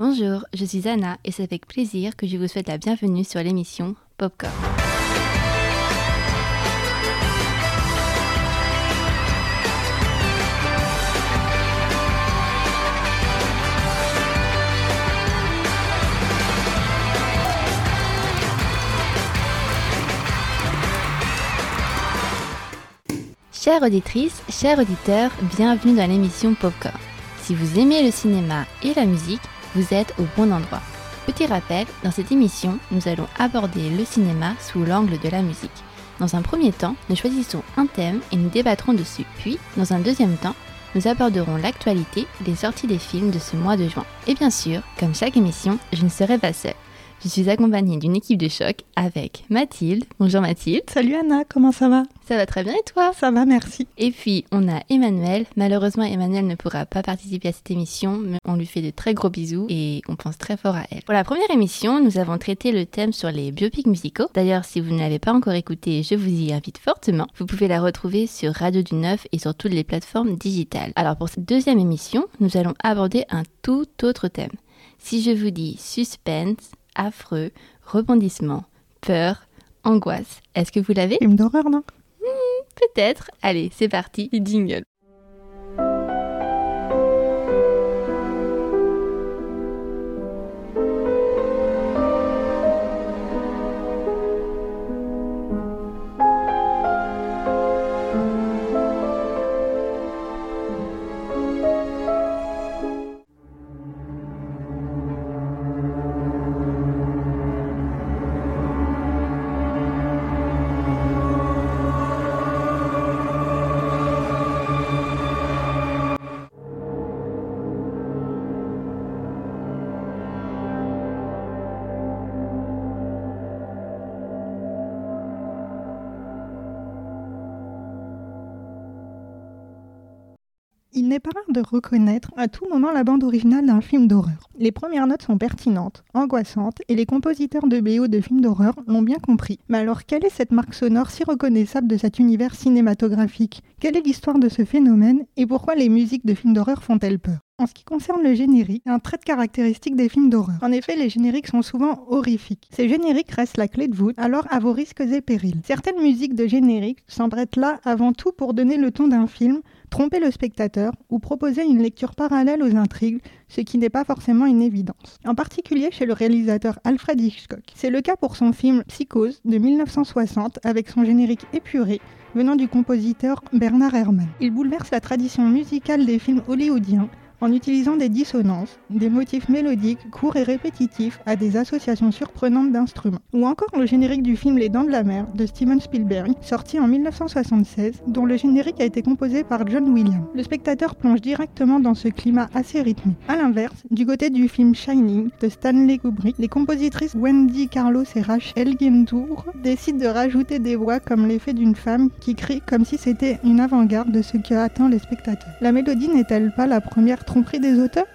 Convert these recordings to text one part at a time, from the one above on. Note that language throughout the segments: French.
Bonjour, je suis Anna et c'est avec plaisir que je vous souhaite la bienvenue sur l'émission Popcorn. Chères auditrices, chers auditeurs, bienvenue dans l'émission Popcorn. Si vous aimez le cinéma et la musique, vous êtes au bon endroit. Petit rappel, dans cette émission, nous allons aborder le cinéma sous l'angle de la musique. Dans un premier temps, nous choisissons un thème et nous débattrons dessus. Puis, dans un deuxième temps, nous aborderons l'actualité, les sorties des films de ce mois de juin. Et bien sûr, comme chaque émission, je ne serai pas seule. Je suis accompagnée d'une équipe de choc avec Mathilde. Bonjour Mathilde. Salut Anna, comment ça va? Ça va très bien et toi? Ça va, merci. Et puis on a Emmanuel. Malheureusement, Emmanuel ne pourra pas participer à cette émission, mais on lui fait de très gros bisous et on pense très fort à elle. Pour la première émission, nous avons traité le thème sur les biopics musicaux. D'ailleurs, si vous ne l'avez pas encore écouté, je vous y invite fortement. Vous pouvez la retrouver sur Radio du Neuf et sur toutes les plateformes digitales. Alors pour cette deuxième émission, nous allons aborder un tout autre thème. Si je vous dis suspense, affreux, rebondissement, peur, angoisse. Est-ce que vous l'avez? Film d'horreur, non? Peut-être. Allez, c'est parti, jingle. Pas rare de reconnaître à tout moment la bande originale d'un film d'horreur. Les premières notes sont pertinentes, angoissantes, et les compositeurs de BO de films d'horreur l'ont bien compris. Mais alors, quelle est cette marque sonore si reconnaissable de cet univers cinématographique? Quelle est l'histoire de ce phénomène? Et pourquoi les musiques de films d'horreur font-elles peur? En ce qui concerne le générique, un trait de caractéristique des films d'horreur. En effet, les génériques sont souvent horrifiques. Ces génériques restent la clé de voûte, alors à vos risques et périls. Certaines musiques de générique s'emprêtent là avant tout pour donner le ton d'un film, tromper le spectateur ou proposer une lecture parallèle aux intrigues, ce qui n'est pas forcément une évidence. En particulier chez le réalisateur Alfred Hitchcock. C'est le cas pour son film Psychose de 1960 avec son générique épuré venant du compositeur Bernard Herrmann. Il bouleverse la tradition musicale des films hollywoodiens en utilisant des dissonances, des motifs mélodiques courts et répétitifs à des associations surprenantes d'instruments. Ou encore le générique du film Les Dents de la Mer de Steven Spielberg, sorti en 1976, dont le générique a été composé par John Williams. Le spectateur plonge directement dans ce climat assez rythmé. A l'inverse, du côté du film Shining de Stanley Kubrick, les compositrices Wendy Carlos et Rachel Gintour décident de rajouter des voix comme l'effet d'une femme qui crie comme si c'était une avant-garde de ce que attend les spectateurs. La mélodie n'est-elle pas la première tromperie des auteurs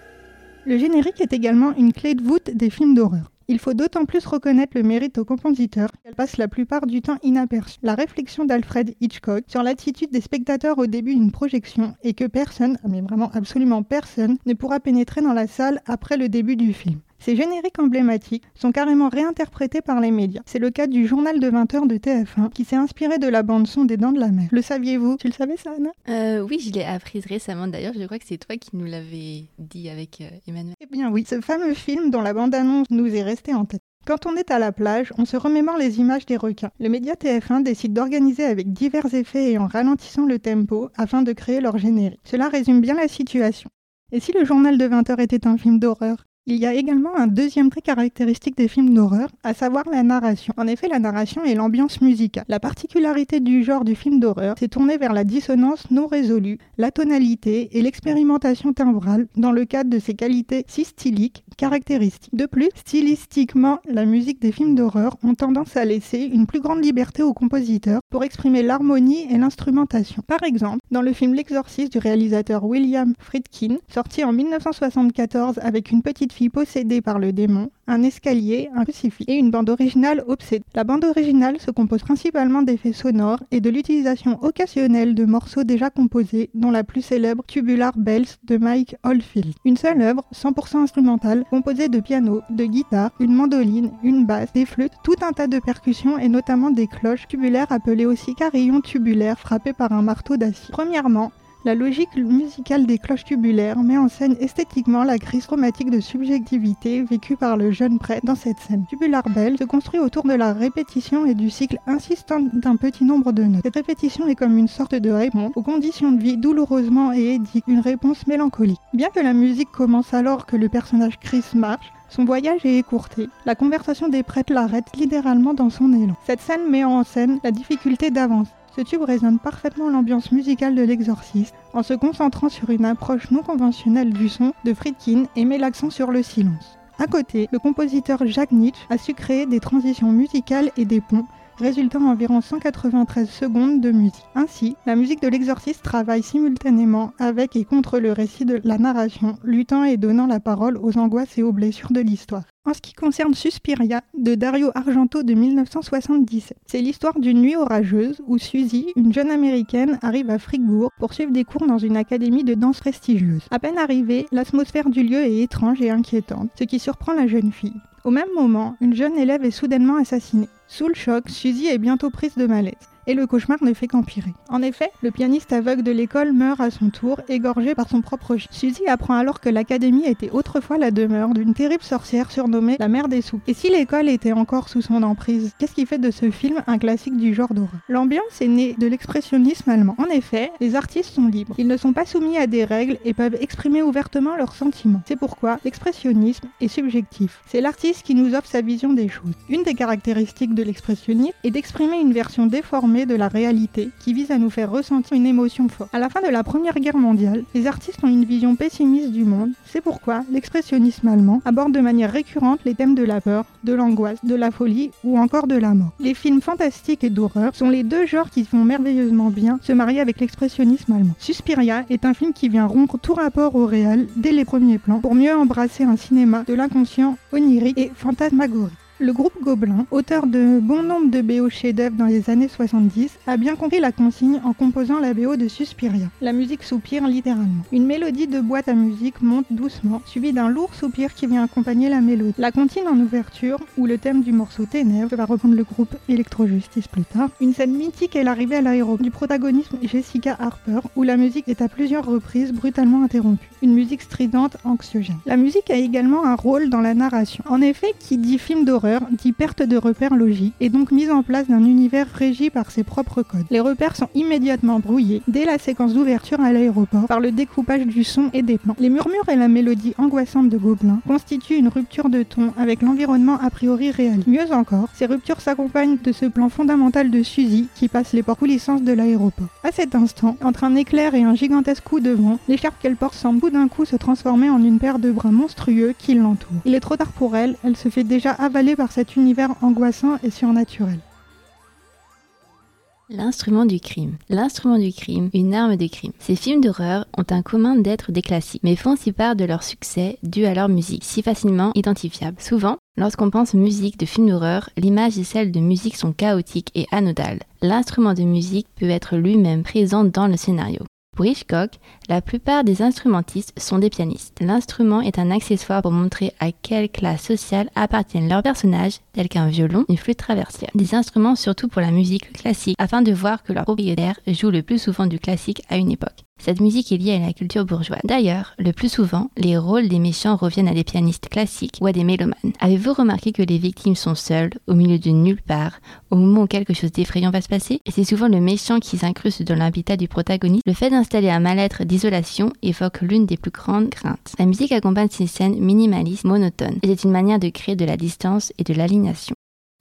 Le générique est également une clé de voûte des films d'horreur. Il faut d'autant plus reconnaître le mérite au compositeur qu'elle passe la plupart du temps inaperçue. La réflexion d'Alfred Hitchcock sur l'attitude des spectateurs au début d'une projection est que personne, mais vraiment absolument personne, ne pourra pénétrer dans la salle après le début du film. Ces génériques emblématiques sont carrément réinterprétés par les médias. C'est le cas du journal de 20h de TF1 qui s'est inspiré de la bande-son des Dents de la Mer. Le saviez-vous? Tu le savais ça, Anna? Euh, oui, je l'ai apprise récemment d'ailleurs. Je crois que c'est toi qui nous l'avais dit avec euh, Emmanuel. Eh bien oui, ce fameux film dont la bande-annonce nous est restée en tête. Quand on est à la plage, on se remémore les images des requins. Le média TF1 décide d'organiser avec divers effets et en ralentissant le tempo afin de créer leur générique. Cela résume bien la situation. Et si le journal de 20h était un film d'horreur? Il y a également un deuxième trait caractéristique des films d'horreur, à savoir la narration. En effet, la narration est l'ambiance musicale. La particularité du genre du film d'horreur, c'est tourner vers la dissonance non résolue, la tonalité et l'expérimentation timbrale dans le cadre de ses qualités si styliques caractéristiques. De plus, stylistiquement, la musique des films d'horreur ont tendance à laisser une plus grande liberté aux compositeurs pour exprimer l'harmonie et l'instrumentation. Par exemple, dans le film L'Exorciste du réalisateur William Friedkin, sorti en 1974 avec une petite petite fille possédée par le démon, un escalier, un crucifix et une bande originale obsédée. La bande originale se compose principalement d'effets sonores et de l'utilisation occasionnelle de morceaux déjà composés, dont la plus célèbre Tubular Bells de Mike Oldfield. Une seule œuvre, 100% instrumentale, composée de piano, de guitare, une mandoline, une basse, des flûtes, tout un tas de percussions et notamment des cloches tubulaires appelées aussi carillons tubulaires frappés par un marteau d'acier. Premièrement, la logique musicale des cloches tubulaires met en scène esthétiquement la crise traumatique de subjectivité vécue par le jeune prêtre dans cette scène. Tubular Bell se construit autour de la répétition et du cycle insistant d'un petit nombre de notes. Cette répétition est comme une sorte de réponse aux conditions de vie douloureusement et édite, une réponse mélancolique. Bien que la musique commence alors que le personnage Chris marche, son voyage est écourté. La conversation des prêtres l'arrête littéralement dans son élan. Cette scène met en scène la difficulté d'avance. Ce tube résonne parfaitement l'ambiance musicale de l'exorciste en se concentrant sur une approche non conventionnelle du son de Friedkin et met l'accent sur le silence. À côté, le compositeur Jacques Nietzsche a su créer des transitions musicales et des ponts résultant environ 193 secondes de musique. Ainsi, la musique de l'exorciste travaille simultanément avec et contre le récit de la narration, luttant et donnant la parole aux angoisses et aux blessures de l'histoire. En ce qui concerne Suspiria de Dario Argento de 1977, c'est l'histoire d'une nuit orageuse où Suzy, une jeune américaine, arrive à Fribourg pour suivre des cours dans une académie de danse prestigieuse. À peine arrivée, l'atmosphère du lieu est étrange et inquiétante, ce qui surprend la jeune fille. Au même moment, une jeune élève est soudainement assassinée. Sous le choc, Suzy est bientôt prise de malaise et le cauchemar ne fait qu'empirer. En effet, le pianiste aveugle de l'école meurt à son tour, égorgé par son propre chien. Suzy apprend alors que l'académie était autrefois la demeure d'une terrible sorcière surnommée la mère des sous. Et si l'école était encore sous son emprise, qu'est-ce qui fait de ce film un classique du genre d'horreur? L'ambiance est née de l'expressionnisme allemand. En effet, les artistes sont libres. Ils ne sont pas soumis à des règles et peuvent exprimer ouvertement leurs sentiments. C'est pourquoi l'expressionnisme est subjectif. C'est l'artiste qui nous offre sa vision des choses. Une des caractéristiques de l'expressionnisme est d'exprimer une version déformée de la réalité qui vise à nous faire ressentir une émotion forte. À la fin de la Première Guerre mondiale, les artistes ont une vision pessimiste du monde. C'est pourquoi l'expressionnisme allemand aborde de manière récurrente les thèmes de la peur, de l'angoisse, de la folie ou encore de la mort. Les films fantastiques et d'horreur sont les deux genres qui font merveilleusement bien se marier avec l'expressionnisme allemand. Suspiria est un film qui vient rompre tout rapport au réel dès les premiers plans pour mieux embrasser un cinéma de l'inconscient onirique et fantasmagorique. Le groupe Gobelin, auteur de bon nombre de BO chefs-d'œuvre dans les années 70, a bien compris la consigne en composant la BO de Suspiria. La musique soupire littéralement. Une mélodie de boîte à musique monte doucement, suivie d'un lourd soupir qui vient accompagner la mélodie. La comptine en ouverture, où le thème du morceau Ténèbres va reprendre le groupe Electro-Justice plus tard. Une scène mythique est l'arrivée à l'aéroport du protagonisme Jessica Harper, où la musique est à plusieurs reprises brutalement interrompue. Une musique stridente, anxiogène. La musique a également un rôle dans la narration. En effet, qui dit film d'horreur dit perte de repères logiques et donc mise en place d'un univers régi par ses propres codes. Les repères sont immédiatement brouillés dès la séquence d'ouverture à l'aéroport par le découpage du son et des plans. Les murmures et la mélodie angoissante de Gobelin constituent une rupture de ton avec l'environnement a priori réel. Mieux encore, ces ruptures s'accompagnent de ce plan fondamental de Suzy qui passe les portes coulissances de l'aéroport. À cet instant, entre un éclair et un gigantesque coup de vent, l'écharpe qu'elle porte semble tout d'un coup se transformer en une paire de bras monstrueux qui l'entourent. Il est trop tard pour elle, elle se fait déjà avaler par cet univers angoissant et surnaturel. L'instrument du crime. L'instrument du crime, une arme de crime. Ces films d'horreur ont un commun d'être des mais font aussi part de leur succès dû à leur musique, si facilement identifiable. Souvent, lorsqu'on pense musique de films d'horreur, l'image et celle de musique sont chaotiques et anodales. L'instrument de musique peut être lui-même présent dans le scénario. Pour Hitchcock, la plupart des instrumentistes sont des pianistes. L'instrument est un accessoire pour montrer à quelle classe sociale appartiennent leurs personnages, tels qu'un violon, une flûte traversière. Des instruments surtout pour la musique classique, afin de voir que leur propriétaire joue le plus souvent du classique à une époque. Cette musique est liée à la culture bourgeoise. D'ailleurs, le plus souvent, les rôles des méchants reviennent à des pianistes classiques ou à des mélomanes. Avez-vous remarqué que les victimes sont seules, au milieu de nulle part, au moment où quelque chose d'effrayant va se passer? Et c'est souvent le méchant qui s'incruste dans l'habitat du protagoniste. Le fait d'installer un mal-être d'isolation évoque l'une des plus grandes craintes. La musique accompagne ces scènes minimalistes, monotones, et c'est une manière de créer de la distance et de l'alignation.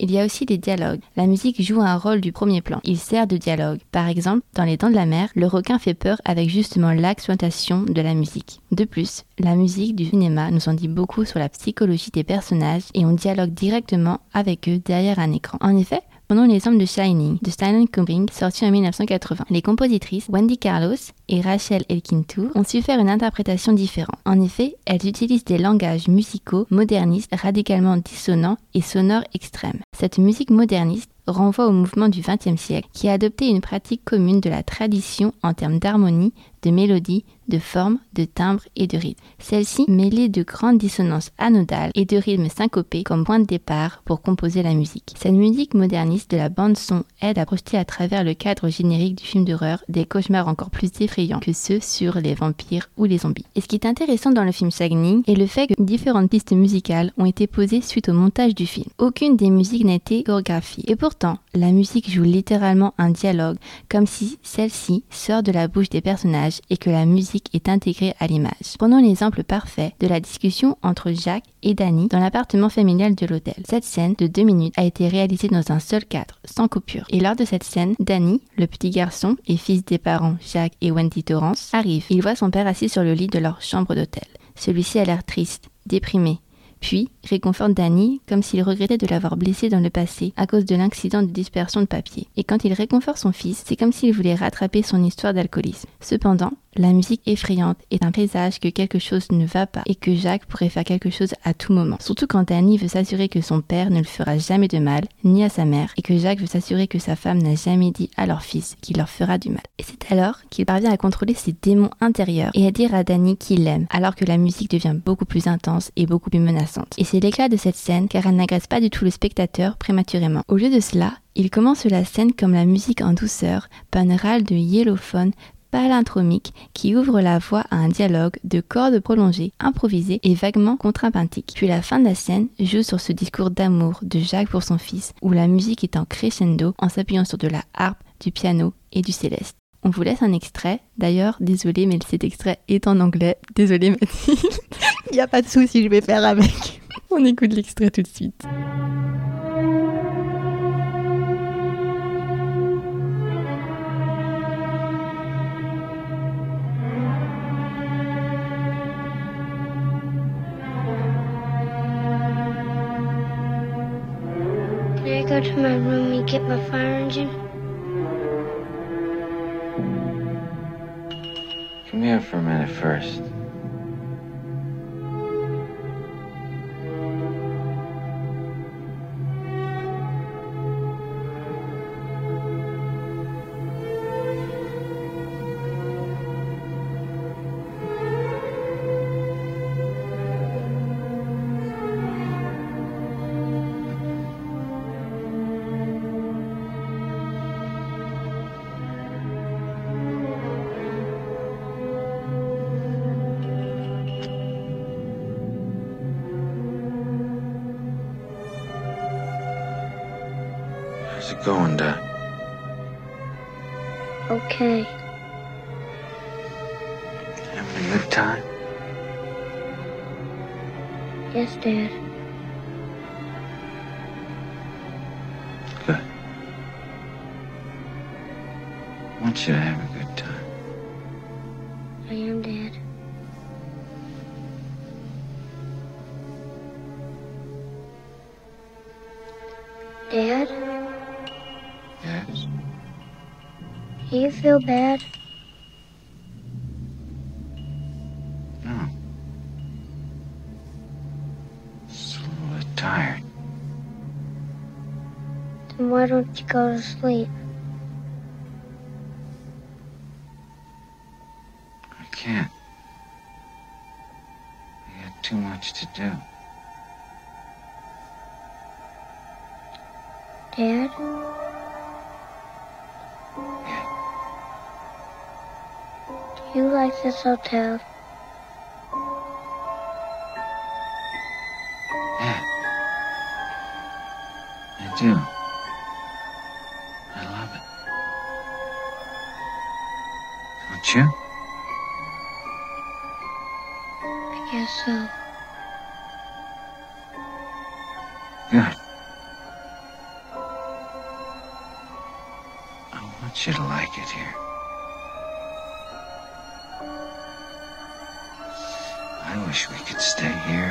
Il y a aussi des dialogues. La musique joue un rôle du premier plan. Il sert de dialogue. Par exemple, dans Les Dents de la Mer, le requin fait peur avec justement l'accentuation de la musique. De plus, la musique du cinéma nous en dit beaucoup sur la psychologie des personnages et on dialogue directement avec eux derrière un écran. En effet, Prenons l'exemple de Shining, de Stanley Kubrick, sorti en 1980. Les compositrices Wendy Carlos et Rachel Elkin ont su faire une interprétation différente. En effet, elles utilisent des langages musicaux modernistes radicalement dissonants et sonores extrêmes. Cette musique moderniste renvoie au mouvement du XXe siècle qui a adopté une pratique commune de la tradition en termes d'harmonie, de mélodie, de forme, de timbre et de rythme. Celle-ci mêlée de grandes dissonances anodales et de rythmes syncopés comme point de départ pour composer la musique. Cette musique moderniste de la bande son aide à projeter à travers le cadre générique du film d'horreur des cauchemars encore plus effrayants que ceux sur les vampires ou les zombies. Et ce qui est intéressant dans le film Shining est le fait que différentes pistes musicales ont été posées suite au montage du film. Aucune des musiques n'a été chorégraphiée. Et pourtant, la musique joue littéralement un dialogue comme si celle-ci sort de la bouche des personnages et que la musique est intégrée à l'image. Prenons l'exemple parfait de la discussion entre Jacques et Danny dans l'appartement familial de l'hôtel. Cette scène de deux minutes a été réalisée dans un seul cadre, sans coupure. Et lors de cette scène, Danny, le petit garçon et fils des parents Jacques et Wendy Torrance, arrive. Il voit son père assis sur le lit de leur chambre d'hôtel. Celui-ci a l'air triste, déprimé, puis réconforte Danny comme s'il regrettait de l'avoir blessé dans le passé à cause de l'incident de dispersion de papier. Et quand il réconforte son fils, c'est comme s'il voulait rattraper son histoire d'alcoolisme. Cependant, la musique effrayante est un présage que quelque chose ne va pas et que Jacques pourrait faire quelque chose à tout moment. Surtout quand Danny veut s'assurer que son père ne le fera jamais de mal, ni à sa mère, et que Jacques veut s'assurer que sa femme n'a jamais dit à leur fils qu'il leur fera du mal. Et c'est alors qu'il parvient à contrôler ses démons intérieurs et à dire à Danny qu'il l'aime, alors que la musique devient beaucoup plus intense et beaucoup plus menaçante. Et c'est l'éclat de cette scène car elle n'agresse pas du tout le spectateur prématurément. Au lieu de cela, il commence la scène comme la musique en douceur, panorale de yellowphone palindromique qui ouvre la voie à un dialogue de cordes prolongées, improvisées et vaguement contrapuntiques. Puis la fin de la scène joue sur ce discours d'amour de Jacques pour son fils, où la musique est en crescendo en s'appuyant sur de la harpe, du piano et du céleste. On vous laisse un extrait. D'ailleurs, désolé, mais cet extrait est en anglais. Désolé, Mathilde. Il n'y a pas de souci, je vais faire avec. On écoute l'extrait tout de suite. Go to my room and get my fire engine? Come here for a minute first. Yes, Dad. Good. I want you to have a good time. I am, Dad. Dad, Yes? do you feel bad? Don't you go to sleep? I can't. I got too much to do. Dad, Yeah. do you like this hotel? Yeah. I do. You? I guess so. Good. I want you to like it here. I wish we could stay here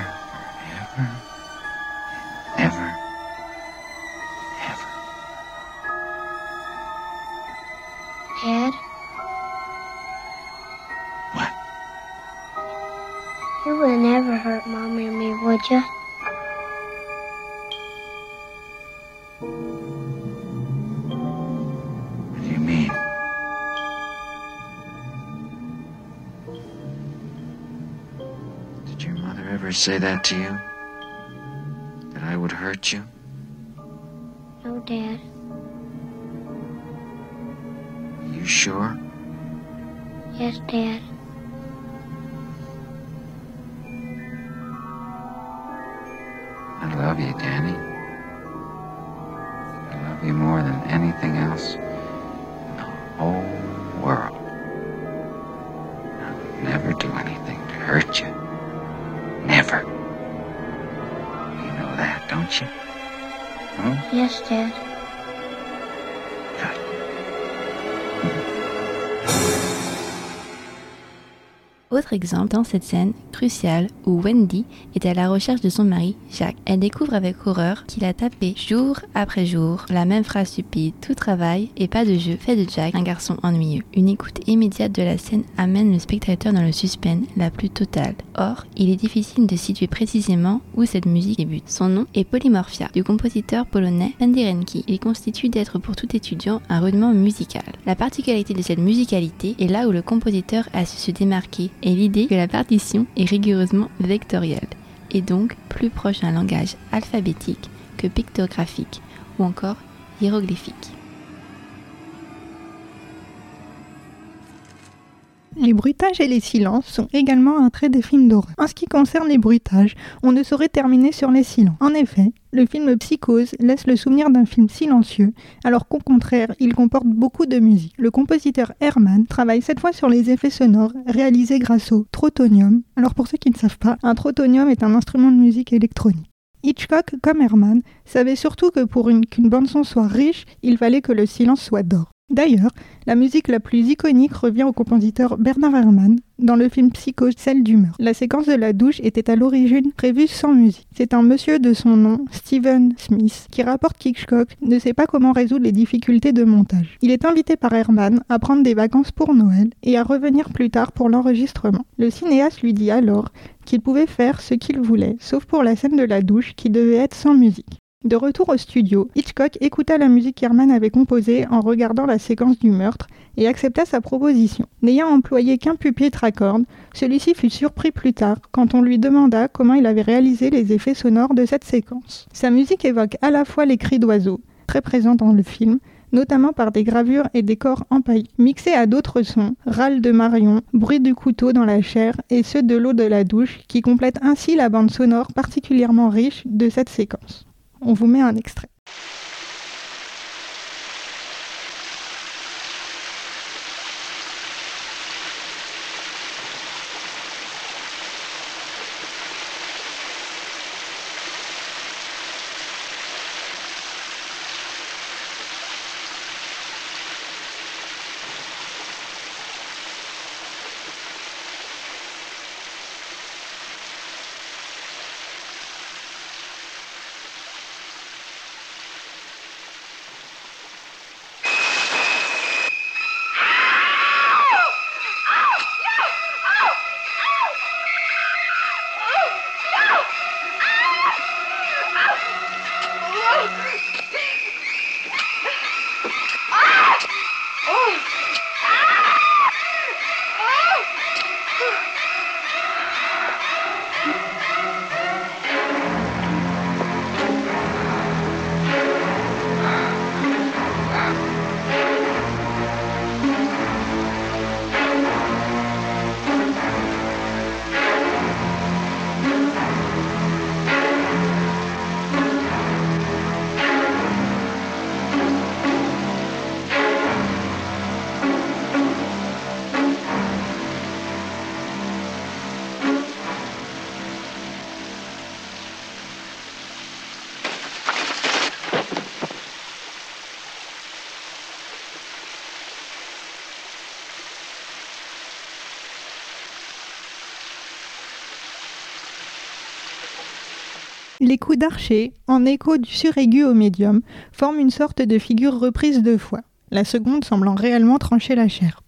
mother ever say that to you? That I would hurt you? No, Dad. You sure? Yes, Dad. I love you, Danny. I love you more than anything else in the whole world. I would never do anything to hurt you. You? Huh? Yes, Dad. Good. Autre exemple dans cette scène cruciale où Wendy est à la recherche de son mari, Jacques. Elle découvre avec horreur qu'il a tapé jour après jour la même phrase stupide, tout travail et pas de jeu, fait de Jack un garçon ennuyeux. Une écoute immédiate de la scène amène le spectateur dans le suspense la plus totale. Or, il est difficile de situer précisément où cette musique débute. Son nom est Polymorphia, du compositeur polonais Penderecki. Il constitue d'être pour tout étudiant un rudement musical. La particularité de cette musicalité est là où le compositeur a su se démarquer et l'idée que la partition est rigoureusement vectorielle et donc plus proche d'un langage alphabétique que pictographique ou encore hiéroglyphique. Les bruitages et les silences sont également un trait des films d'horreur. En ce qui concerne les bruitages, on ne saurait terminer sur les silences. En effet, le film Psychose laisse le souvenir d'un film silencieux, alors qu'au contraire, il comporte beaucoup de musique. Le compositeur Herman travaille cette fois sur les effets sonores réalisés grâce au trotonium. Alors pour ceux qui ne savent pas, un trotonium est un instrument de musique électronique. Hitchcock, comme Herman, savait surtout que pour une- qu'une bande-son soit riche, il fallait que le silence soit d'or. D'ailleurs, la musique la plus iconique revient au compositeur Bernard Herrmann dans le film Psycho, celle du meurtre. La séquence de la douche était à l'origine prévue sans musique. C'est un monsieur de son nom, Steven Smith, qui rapporte qu'Hitchcock ne sait pas comment résoudre les difficultés de montage. Il est invité par Herrmann à prendre des vacances pour Noël et à revenir plus tard pour l'enregistrement. Le cinéaste lui dit alors qu'il pouvait faire ce qu'il voulait, sauf pour la scène de la douche qui devait être sans musique. De retour au studio, Hitchcock écouta la musique qu'Herman avait composée en regardant la séquence du meurtre et accepta sa proposition. N'ayant employé qu'un pupitre à cordes, celui-ci fut surpris plus tard quand on lui demanda comment il avait réalisé les effets sonores de cette séquence. Sa musique évoque à la fois les cris d'oiseaux, très présents dans le film, notamment par des gravures et des corps empaillés, mixés à d'autres sons, râles de Marion, bruit du couteau dans la chair et ceux de l'eau de la douche, qui complètent ainsi la bande sonore particulièrement riche de cette séquence. On vous met un extrait. Les coups d'archer, en écho du suraigu au médium, forment une sorte de figure reprise deux fois, la seconde semblant réellement trancher la chair.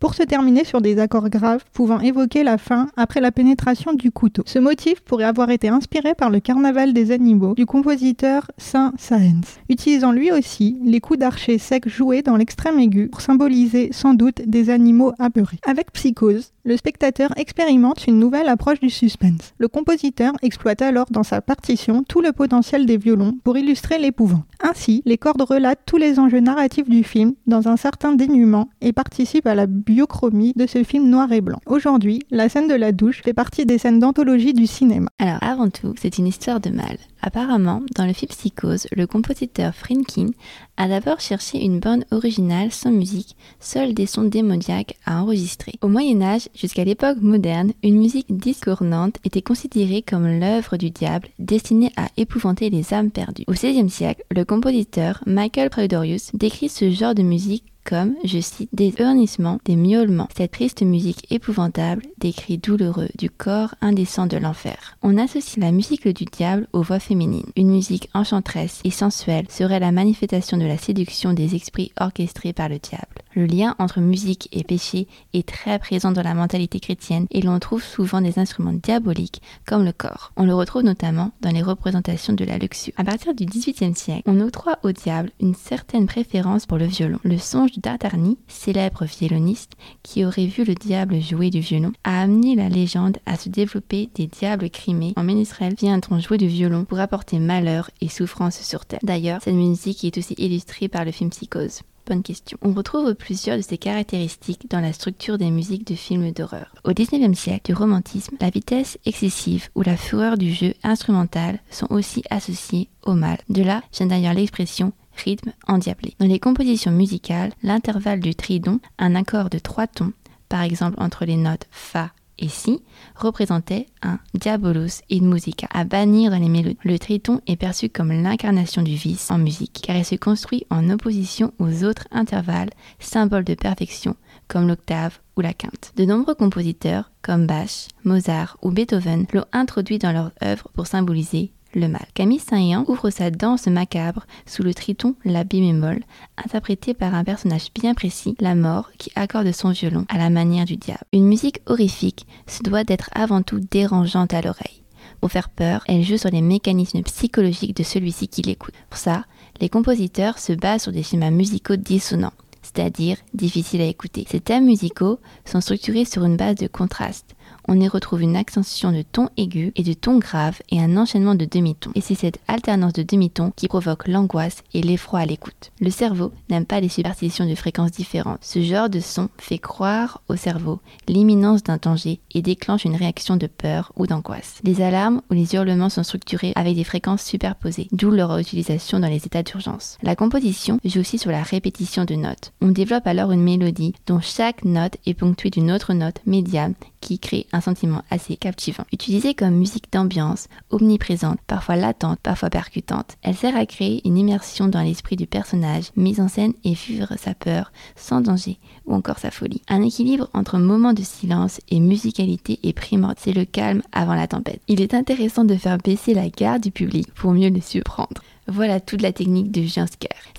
Pour se terminer sur des accords graves pouvant évoquer la fin après la pénétration du couteau. Ce motif pourrait avoir été inspiré par le carnaval des animaux du compositeur Saint Saëns, utilisant lui aussi les coups d'archer secs joués dans l'extrême aigu pour symboliser sans doute des animaux apeurés. Avec Psychose, le spectateur expérimente une nouvelle approche du suspense. Le compositeur exploite alors dans sa partition tout le potentiel des violons pour illustrer l'épouvant. Ainsi, les cordes relatent tous les enjeux narratifs du film dans un certain dénuement et participent à la biochromie de ce film noir et blanc. Aujourd'hui, la scène de la douche fait partie des scènes d'anthologie du cinéma. Alors avant tout, c'est une histoire de mal. Apparemment, dans le film Psychose, le compositeur Friedkin a d'abord cherché une bande originale sans musique, seuls des sons démoniaques à enregistrer. Au Moyen Âge, jusqu'à l'époque moderne, une musique discordante était considérée comme l'œuvre du diable destinée à épouvanter les âmes perdues. Au XVIe siècle, le compositeur Michael Praedorius décrit ce genre de musique comme, je cite, des hurnissements, des miaulements. Cette triste musique épouvantable, des cris douloureux du corps indécent de l'enfer. On associe la musique du diable aux voix féminines. Une musique enchanteresse et sensuelle serait la manifestation de la séduction des esprits orchestrés par le diable. Le lien entre musique et péché est très présent dans la mentalité chrétienne et l'on trouve souvent des instruments diaboliques comme le corps. On le retrouve notamment dans les représentations de la luxure. À partir du XVIIIe siècle, on octroie au diable une certaine préférence pour le violon. Le songe d'Artarni, célèbre violoniste qui aurait vu le diable jouer du violon, a amené la légende à se développer des diables crimés. En Ménestrel vient-on jouer du violon pour apporter malheur et souffrance sur terre. D'ailleurs, cette musique est aussi illustrée par le film Psychose. Question. On retrouve plusieurs de ces caractéristiques dans la structure des musiques de films d'horreur. Au XIXe siècle, du romantisme, la vitesse excessive ou la fureur du jeu instrumental sont aussi associés au mal. De là vient d'ailleurs l'expression rythme endiablé. Dans les compositions musicales, l'intervalle du tridon, un accord de trois tons, par exemple entre les notes Fa et Si, représentait un diabolus in musica, à bannir dans les mélodies. Le triton est perçu comme l'incarnation du vice en musique, car il se construit en opposition aux autres intervalles, symboles de perfection, comme l'octave ou la quinte. De nombreux compositeurs, comme Bach, Mozart ou Beethoven, l'ont introduit dans leurs œuvres pour symboliser le mal. Camille Saint-Yan ouvre sa danse macabre sous le triton La bémol, interprété par un personnage bien précis, la mort, qui accorde son violon à la manière du diable. Une musique horrifique se doit d'être avant tout dérangeante à l'oreille. Pour faire peur, elle joue sur les mécanismes psychologiques de celui-ci qui l'écoute. Pour ça, les compositeurs se basent sur des schémas musicaux dissonants, c'est-à-dire difficiles à écouter. Ces thèmes musicaux sont structurés sur une base de contraste, on y retrouve une accentuation de tons aigus et de tons graves et un enchaînement de demi-tons. Et c'est cette alternance de demi-tons qui provoque l'angoisse et l'effroi à l'écoute. Le cerveau n'aime pas les superstitions de fréquences différentes. Ce genre de son fait croire au cerveau l'imminence d'un danger et déclenche une réaction de peur ou d'angoisse. Les alarmes ou les hurlements sont structurés avec des fréquences superposées, d'où leur utilisation dans les états d'urgence. La composition joue aussi sur la répétition de notes. On développe alors une mélodie dont chaque note est ponctuée d'une autre note médiane qui crée un sentiment assez captivant. Utilisée comme musique d'ambiance, omniprésente, parfois latente, parfois percutante, elle sert à créer une immersion dans l'esprit du personnage, mise en scène et vivre sa peur sans danger ou encore sa folie. Un équilibre entre moments de silence et musicalité est primordial. C'est le calme avant la tempête. Il est intéressant de faire baisser la garde du public pour mieux le surprendre. Voilà toute la technique de Scare.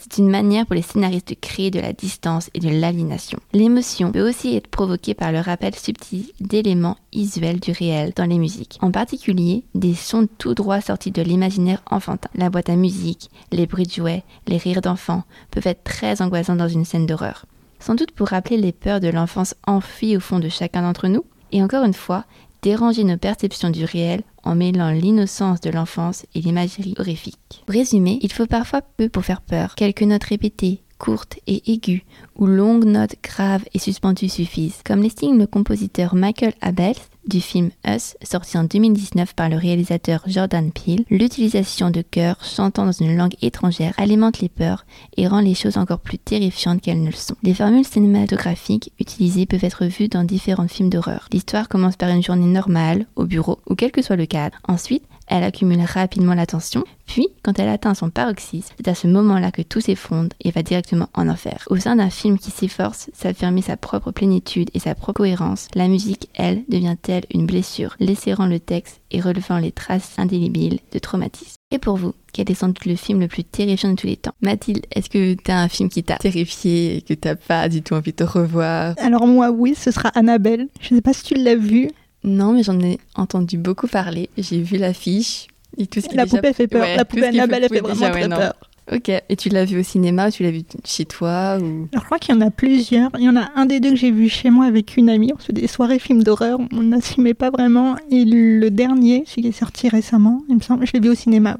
C'est une manière pour les scénaristes de créer de la distance et de l'aliénation. L'émotion peut aussi être provoquée par le rappel subtil d'éléments visuels du réel dans les musiques. En particulier, des sons tout droit sortis de l'imaginaire enfantin. La boîte à musique, les bruits de jouets, les rires d'enfants peuvent être très angoissants dans une scène d'horreur. Sans doute pour rappeler les peurs de l'enfance enfuies au fond de chacun d'entre nous. Et encore une fois, déranger nos perceptions du réel en mêlant l'innocence de l'enfance et l'imagerie horrifique. Résumé, il faut parfois peu pour faire peur. Quelques notes répétées, courtes et aiguës, ou longues notes graves et suspendues suffisent. Comme l'estime le compositeur Michael Abels, du film Us, sorti en 2019 par le réalisateur Jordan Peele, l'utilisation de chœurs chantant dans une langue étrangère alimente les peurs et rend les choses encore plus terrifiantes qu'elles ne le sont. Les formules cinématographiques utilisées peuvent être vues dans différents films d'horreur. L'histoire commence par une journée normale, au bureau, ou quel que soit le cadre. Ensuite, Elle accumule rapidement l'attention, puis quand elle atteint son paroxysme, c'est à ce moment-là que tout s'effondre et va directement en enfer. Au sein d'un film qui s'efforce d'affirmer sa propre plénitude et sa propre cohérence, la musique, elle, devient-elle une blessure, laissant le texte et relevant les traces indélébiles de traumatisme. Et pour vous, quel est sans doute le film le plus terrifiant de tous les temps? Mathilde, est-ce que t'as un film qui t'a terrifié et que t'as pas du tout envie de revoir? Alors moi, oui, ce sera Annabelle. Je sais pas si tu l'as vu. Non, mais j'en ai entendu beaucoup parler. J'ai vu l'affiche et tout ce qui La déjà- poupée fait peur. Ouais, la poupée Annabelle, elle fait vraiment déjà, très peur. Ok, et tu l'as vu au cinéma ou tu l'as vu chez toi ou... Alors, je crois qu'il y en a plusieurs. Il y en a un des deux que j'ai vu chez moi avec une amie. On se fait des soirées films d'horreur. On n'assumait pas vraiment. Et le dernier, celui qui est sorti récemment, il me semble, je l'ai vu au cinéma.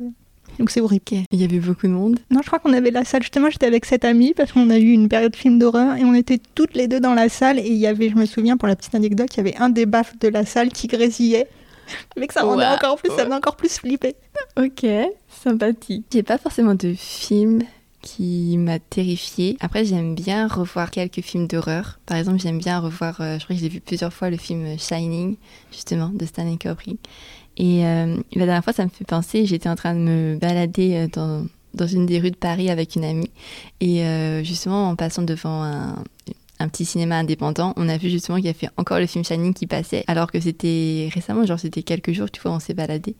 Donc c'est horrible. Ok, il y avait beaucoup de monde. Non, je crois qu'on avait la salle. Justement, j'étais avec cette amie parce qu'on a eu une période film d'horreur et on était toutes les deux dans la salle. Et il y avait, je me souviens, pour la petite anecdote, il y avait un des baffes de la salle qui grésillait. Mais que ça encore plus, ça m'a encore plus flippé. Ok, sympathique. J'ai pas forcément de film qui m'a terrifiée. Après, j'aime bien revoir quelques films d'horreur. Par exemple, j'aime bien revoir, euh, je crois que j'ai vu plusieurs fois le film Shining, justement, de Stanley Kubrick. Et euh, la dernière fois, ça me fait penser, j'étais en train de me balader euh, dans, dans une des rues de Paris avec une amie. Et euh, justement, en passant devant un, un petit cinéma indépendant, on a vu justement qu'il y avait encore le film Shining qui passait, alors que c'était récemment, genre c'était quelques jours, tu vois, on s'est baladé.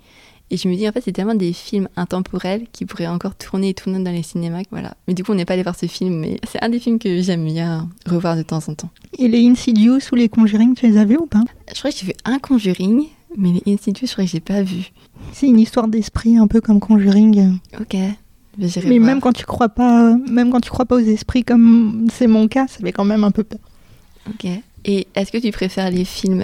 Et je me dis, en fait, c'est tellement des films intemporels qui pourraient encore tourner et tourner dans les cinémas. Voilà. Mais du coup, on n'est pas allé voir ce film, mais c'est un des films que j'aime bien revoir de temps en temps. Et les Insidious ou les Conjuring, tu les as vus ou pas? Je crois que j'ai vu un Conjuring, mais les Insidious, je crois que j'ai pas vu. C'est une histoire d'esprit un peu comme Conjuring. Ok. Mais voir. même quand tu crois pas, même quand tu crois pas aux esprits comme c'est mon cas, ça fait quand même un peu peur. Ok. Et est-ce que tu préfères les films,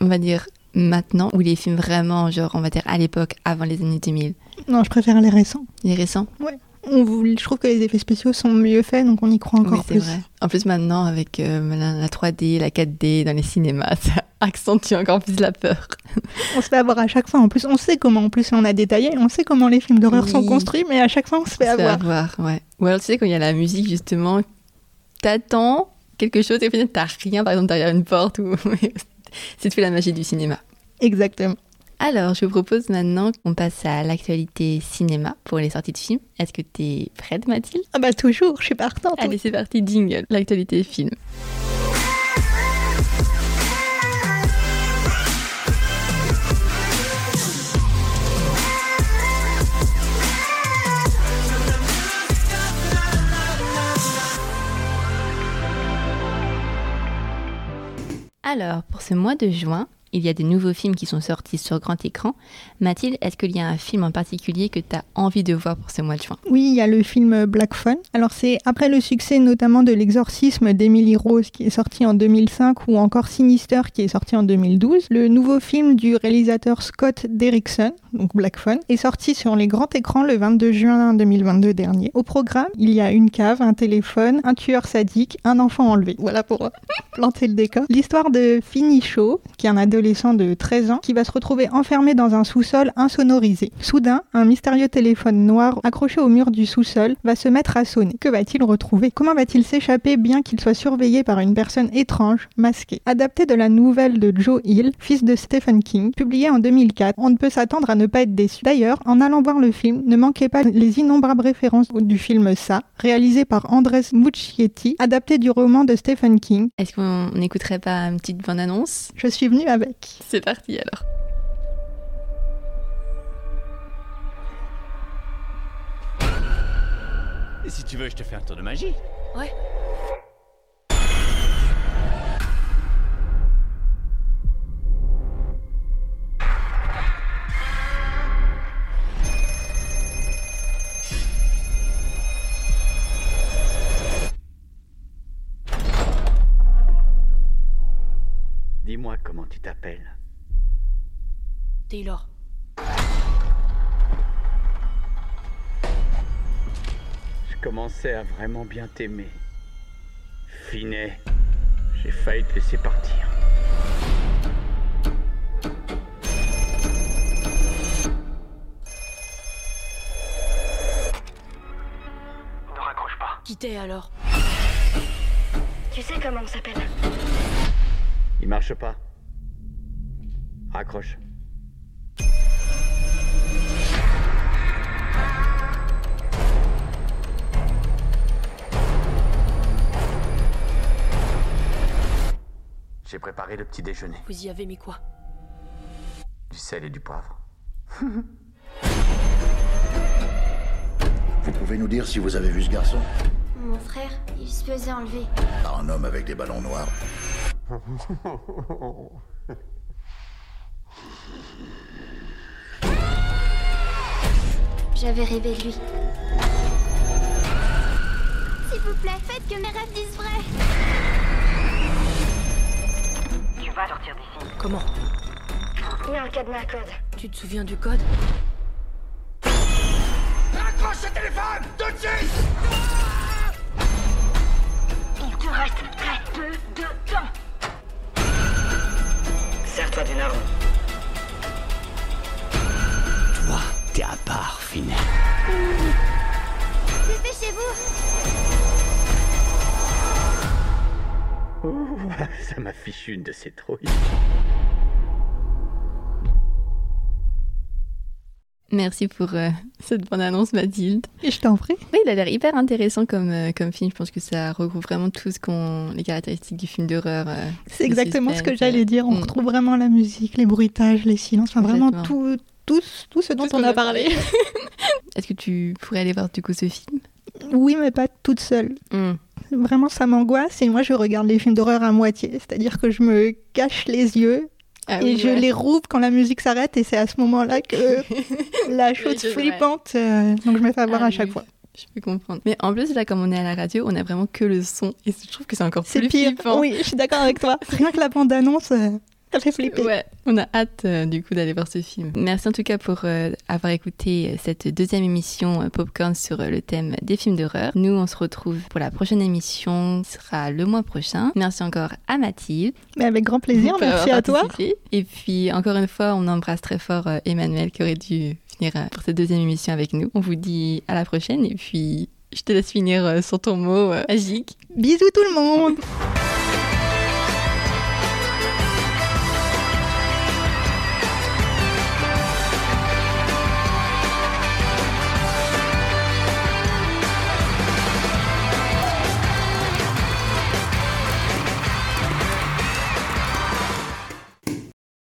on va dire, maintenant, ou les films vraiment, genre, on va dire, à l'époque, avant les années 2000 Non, je préfère les récents. Les récents? On je trouve que les effets spéciaux sont mieux faits, donc on y croit encore Oui, c'est plus. vrai. En plus, maintenant, avec euh, la, la 3D, la 4D dans les cinémas, ça accentue encore plus la peur. On se fait avoir à chaque fois. En plus, on sait comment. En plus, on a détaillé. On sait comment les films d'horreur sont construits, mais à chaque fois, on se fait Se fait avoir. avoir, ouais. Ou alors, tu sais, quand il y a la musique, justement, t'attends quelque chose et peut-être t'as rien, par exemple, derrière une porte ou. c'est tout la magie du cinéma. Exactement. Alors, je vous propose maintenant qu'on passe à l'actualité cinéma pour les sorties de films. Est-ce que t'es prête, Mathilde? Ah bah toujours. Je suis partante. Allez, c'est parti, jingle, l'actualité film. Alors, pour ce mois de juin, il y a des nouveaux films qui sont sortis sur grand écran. Mathilde, est-ce qu'il y a un film en particulier que tu as envie de voir pour ce mois de juin? Oui, il y a le film Black Phone. Alors c'est après le succès notamment de L'exorcisme d'Emily Rose qui est sorti en 2005 ou encore Sinister qui est sorti en 2012. Le nouveau film du réalisateur Scott Derrickson, donc Black Phone, est sorti sur les grands écrans le 22 juin 2022 dernier. Au programme, il y a une cave, un téléphone, un tueur sadique, un enfant enlevé. Voilà pour euh, planter le décor. L'histoire de Shaw, qui est un adolescent de 13 ans, qui va se retrouver enfermé dans un sous-sol insonorisé. Soudain, un mystérieux téléphone noir accroché au mur du sous-sol va se mettre à sonner. Que va-t-il retrouver? Comment va-t-il s'échapper bien qu'il soit surveillé par une personne étrange, masquée? Adapté de la nouvelle de Joe Hill, fils de Stephen King, publiée en 2004, on ne peut s'attendre à ne pas être déçu. D'ailleurs, en allant voir le film, ne manquez pas les innombrables références du film Ça, réalisé par Andres Muschietti, adapté du roman de Stephen King. Est-ce qu'on n'écouterait pas une petite bande-annonce? Je suis venue avec. C'est parti alors. Et si tu veux, je te fais un tour de magie. Ouais. Dis-moi comment tu t'appelles. Taylor. Je commençais à vraiment bien t'aimer. Finet, j'ai failli te laisser partir. Ne raccroche pas. Qui t'es alors? Tu sais comment on s'appelle? Il marche pas. Raccroche. J'ai préparé le petit déjeuner. Vous y avez mis quoi? Du sel et du poivre. vous pouvez nous dire si vous avez vu ce garçon? Mon frère, il se faisait enlever. Par un homme avec des ballons noirs. J'avais rêvé de lui. S'il vous plaît, faites que mes rêves disent vrai. Tu vas sortir d'ici. Comment? Il y a un cadenas à code. Tu te souviens du code? Il te reste très peu de temps. Serre-toi d'une arme. Toi, t'es à part, Finet. Dépêchez-vous Ça m'a fichu une de ces trouilles. Merci pour euh, cette bonne annonce, Mathilde. Et je t'en prie. Oui, il a l'air hyper intéressant comme, euh, comme film. Je pense que ça regroupe vraiment tout ce qu'on, les caractéristiques du film d'horreur. euh, C'est exactement ce que j'allais dire. On mm. retrouve vraiment la musique, les bruitages, les silences, enfin vraiment tout, tout, tout ce dont Tout on a parlé. Est-ce que tu pourrais aller voir du coup ce film? Oui, mais pas toute seule. Hmm. Vraiment, ça m'angoisse et moi, je regarde les films d'horreur à moitié. C'est-à-dire que je me cache les yeux Ah et je ouais. les rouvre quand la musique s'arrête et c'est à ce moment-là que la chose flippante, euh, donc je me fais avoir Ah à chaque oui. fois. Je peux comprendre. Mais en plus, là, comme on est à la radio, on a vraiment que le son. Et je trouve que c'est encore C'est plus pire. flippant. Oui, je suis d'accord avec toi. Rien que la bande-annonce, euh, ça fait flipper. Ouais, on a hâte euh, du coup d'aller voir ce film. Merci en tout cas pour euh, avoir écouté euh, cette deuxième émission Popcorn sur le thème des films d'horreur. Nous, on se retrouve pour la prochaine émission, qui sera le mois prochain. Merci encore à Mathilde. Mais avec grand plaisir, merci à toi. Et puis encore une fois, on embrasse très fort Emmanuel qui aurait dû venir euh, pour cette deuxième émission avec nous. On vous dit à la prochaine et puis je te laisse finir sur ton mot magique. Bisous tout le monde